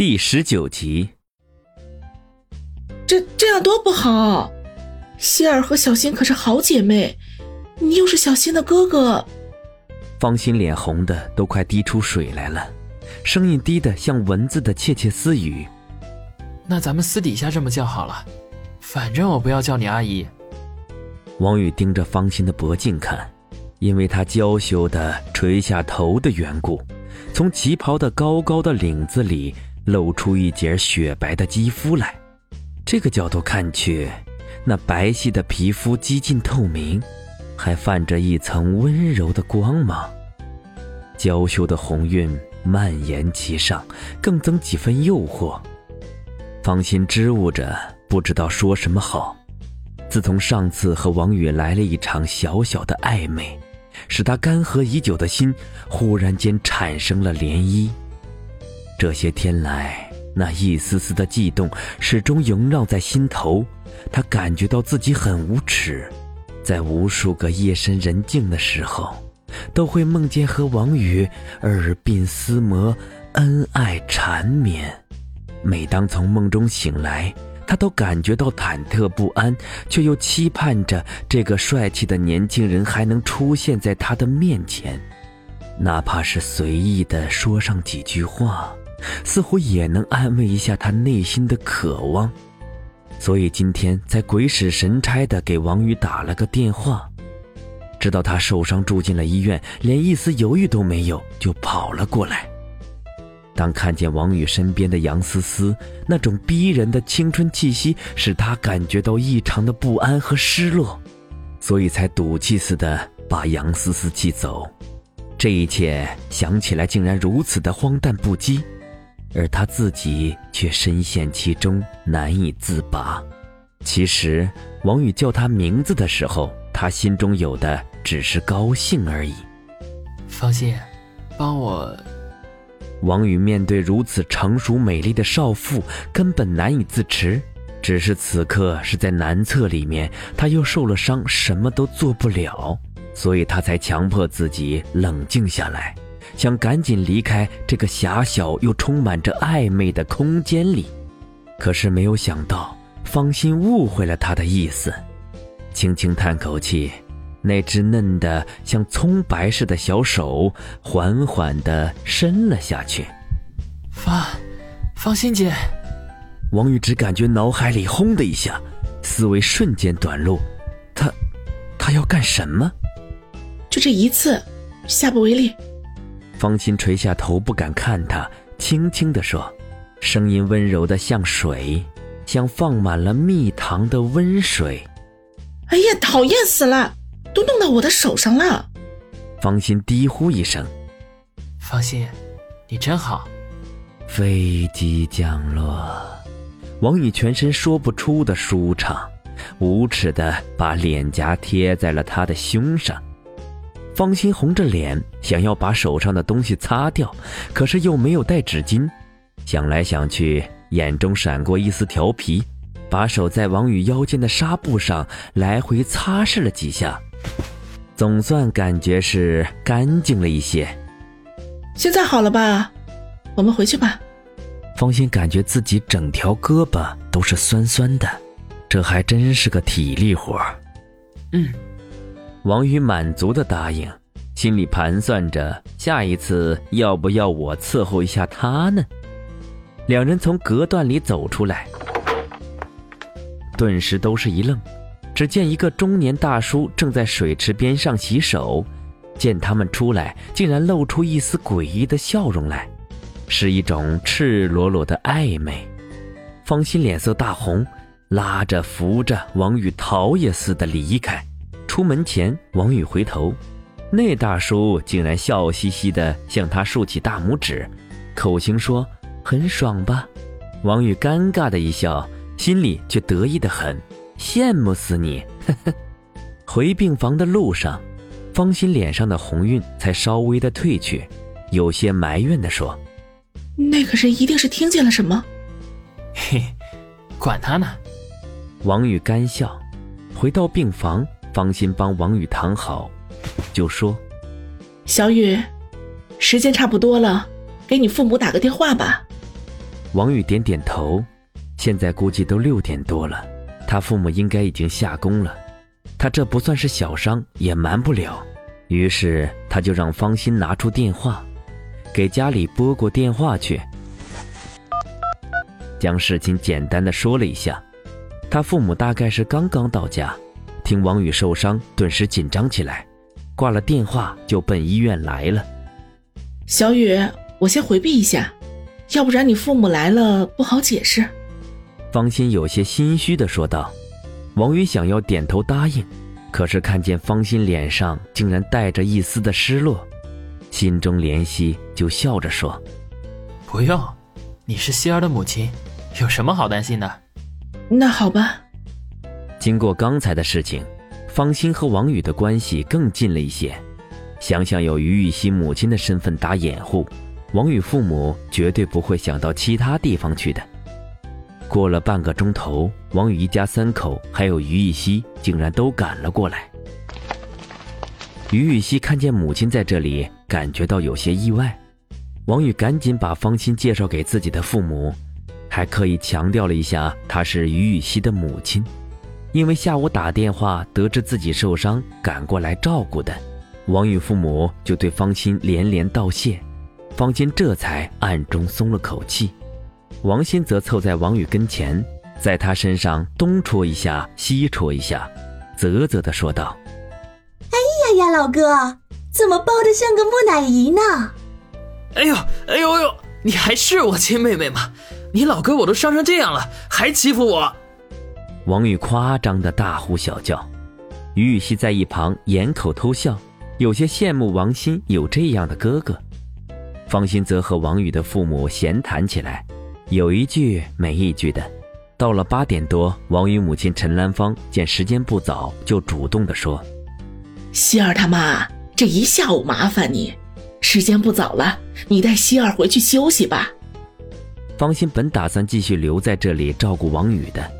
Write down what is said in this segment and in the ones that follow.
第十九集，这这样多不好！希儿和小新可是好姐妹，你又是小新的哥哥。方心脸红的都快滴出水来了，声音低的像蚊子的窃窃私语。那咱们私底下这么叫好了，反正我不要叫你阿姨。王宇盯着方心的脖颈看，因为她娇羞的垂下头的缘故，从旗袍的高高的领子里。露出一截雪白的肌肤来，这个角度看去，那白皙的皮肤几近透明，还泛着一层温柔的光芒。娇羞的红晕蔓延其上，更增几分诱惑。方心支吾着，不知道说什么好。自从上次和王宇来了一场小小的暧昧，使他干涸已久的心忽然间产生了涟漪。这些天来，那一丝丝的悸动始终萦绕在心头。他感觉到自己很无耻，在无数个夜深人静的时候，都会梦见和王宇耳鬓厮磨，恩爱缠绵。每当从梦中醒来，他都感觉到忐忑不安，却又期盼着这个帅气的年轻人还能出现在他的面前，哪怕是随意的说上几句话。似乎也能安慰一下他内心的渴望，所以今天才鬼使神差的给王宇打了个电话，知道他受伤住进了医院，连一丝犹豫都没有就跑了过来。当看见王宇身边的杨思思，那种逼人的青春气息使他感觉到异常的不安和失落，所以才赌气似的把杨思思气走。这一切想起来竟然如此的荒诞不羁。而他自己却深陷其中，难以自拔。其实，王宇叫他名字的时候，他心中有的只是高兴而已。放心，帮我。王宇面对如此成熟美丽的少妇，根本难以自持。只是此刻是在男厕里面，他又受了伤，什么都做不了，所以他才强迫自己冷静下来。想赶紧离开这个狭小又充满着暧昧的空间里，可是没有想到方心误会了他的意思，轻轻叹口气，那只嫩的像葱白似的小手缓缓地伸了下去。方，方心姐，王玉只感觉脑海里轰的一下，思维瞬间短路，他，他要干什么？就这一次，下不为例。方心垂下头，不敢看他，轻轻地说，声音温柔的像水，像放满了蜜糖的温水。哎呀，讨厌死了，都弄到我的手上了。方心低呼一声：“方心，你真好。”飞机降落，王宇全身说不出的舒畅，无耻的把脸颊贴在了他的胸上。方心红着脸，想要把手上的东西擦掉，可是又没有带纸巾。想来想去，眼中闪过一丝调皮，把手在王宇腰间的纱布上来回擦拭了几下，总算感觉是干净了一些。现在好了吧？我们回去吧。方心感觉自己整条胳膊都是酸酸的，这还真是个体力活嗯。王宇满足的答应，心里盘算着下一次要不要我伺候一下他呢？两人从隔断里走出来，顿时都是一愣。只见一个中年大叔正在水池边上洗手，见他们出来，竟然露出一丝诡异的笑容来，是一种赤裸裸的暧昧。方心脸色大红，拉着扶着王宇逃也似的离开。出门前，王宇回头，那大叔竟然笑嘻嘻的向他竖起大拇指，口型说：“很爽吧？”王宇尴尬的一笑，心里却得意的很，羡慕死你！呵呵。回病房的路上，方心脸上的红晕才稍微的褪去，有些埋怨的说：“那个人一定是听见了什么。”嘿，管他呢。王宇干笑，回到病房。方心帮王宇躺好，就说：“小雨，时间差不多了，给你父母打个电话吧。”王宇点点头。现在估计都六点多了，他父母应该已经下工了。他这不算是小伤，也瞒不了。于是他就让方心拿出电话，给家里拨过电话去，将事情简单的说了一下。他父母大概是刚刚到家，听王宇受伤，顿时紧张起来，挂了电话就奔医院来了。小雨，我先回避一下，要不然你父母来了不好解释。方心有些心虚的说道。王宇想要点头答应，可是看见方心脸上竟然带着一丝的失落，心中怜惜，就笑着说：“不用，你是希儿的母亲，有什么好担心的？”那好吧。经过刚才的事情，方心和王宇的关系更近了一些。想想有于雨溪母亲的身份打掩护，王宇父母绝对不会想到其他地方去的。过了半个钟头，王宇一家三口还有于玉溪竟然都赶了过来。于玉溪看见母亲在这里，感觉到有些意外。王宇赶紧把方心介绍给自己的父母，还刻意强调了一下她是于玉溪的母亲，因为下午打电话得知自己受伤，赶过来照顾的。王宇父母就对方心连连道谢，方心这才暗中松了口气。王鑫则凑在王宇跟前，在他身上东戳一下，西戳一下，啧啧地说道：“哎呀呀，老哥，怎么抱得像个木乃伊呢？”“哎呦，哎呦呦，你还是我亲妹妹吗？你老哥我都伤成这样了，还欺负我！”王宇夸张的大呼小叫，于雨溪在一旁掩口偷笑，有些羡慕王鑫有这样的哥哥。方心则和王宇的父母闲谈起来。有一句没一句的，到了八点多，王宇母亲陈兰芳见时间不早，就主动的说：“希儿他妈，这一下午麻烦你，时间不早了，你带希儿回去休息吧。”方心本打算继续留在这里照顾王宇的，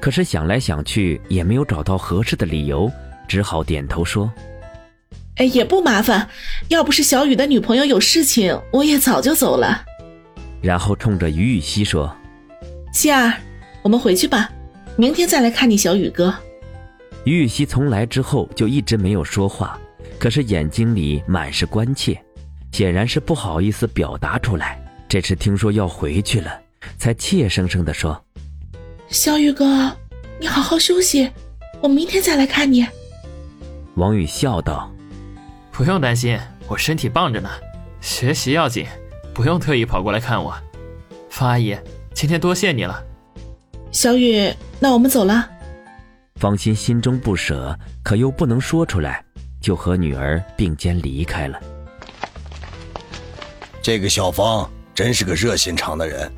可是想来想去也没有找到合适的理由，只好点头说：“哎，也不麻烦，要不是小雨的女朋友有事情，我也早就走了。”然后冲着于雨溪说：“希儿，我们回去吧，明天再来看你小雨哥。”于雨溪从来之后就一直没有说话，可是眼睛里满是关切，显然是不好意思表达出来。这次听说要回去了，才怯生生地说：“小雨哥，你好好休息，我明天再来看你。”王宇笑道：“不用担心，我身体棒着呢，学习要紧。”不用特意跑过来看我，方阿姨，今天多谢你了。小雨，那我们走了。方心心中不舍，可又不能说出来，就和女儿并肩离开了。这个小芳真是个热心肠的人，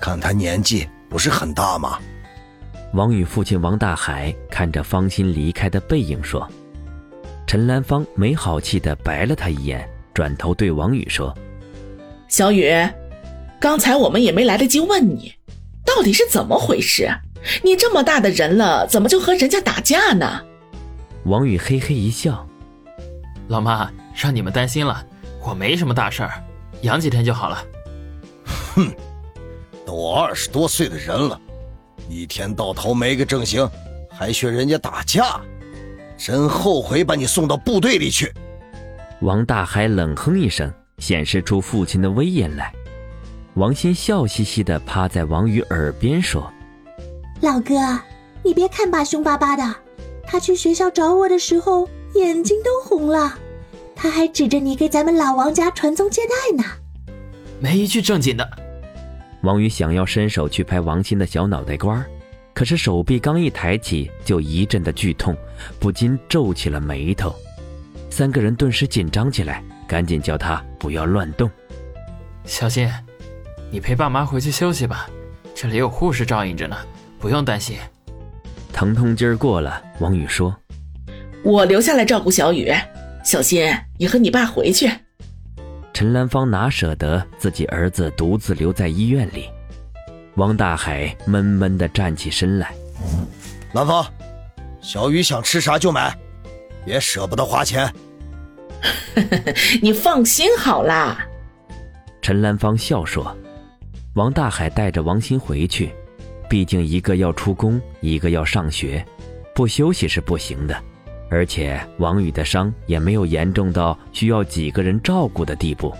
看她年纪不是很大吗？王宇父亲王大海看着方心离开的背影说：“陈兰芳没好气的白了他一眼，转头对王宇说。”小雨，刚才我们也没来得及问你，到底是怎么回事？你这么大的人了，怎么就和人家打架呢？王宇嘿嘿一笑：“老妈，让你们担心了，我没什么大事儿，养几天就好了。”哼，都二十多岁的人了，一天到头没个正形，还学人家打架，真后悔把你送到部队里去。王大海冷哼一声。显示出父亲的威严来，王鑫笑嘻嘻地趴在王宇耳边说：“老哥，你别看爸凶巴巴的，他去学校找我的时候眼睛都红了，他还指着你给咱们老王家传宗接代呢。”没一句正经的。王宇想要伸手去拍王鑫的小脑袋瓜可是手臂刚一抬起，就一阵的剧痛，不禁皱起了眉头。三个人顿时紧张起来。赶紧叫他不要乱动，小心，你陪爸妈回去休息吧，这里有护士照应着呢，不用担心。疼痛劲儿过了，王宇说：“我留下来照顾小雨，小心你和你爸回去。”陈兰芳哪舍得自己儿子独自留在医院里？王大海闷闷地站起身来：“兰芳，小雨想吃啥就买，别舍不得花钱。”你放心好啦，陈兰芳笑说。王大海带着王鑫回去，毕竟一个要出工，一个要上学，不休息是不行的。而且王宇的伤也没有严重到需要几个人照顾的地步，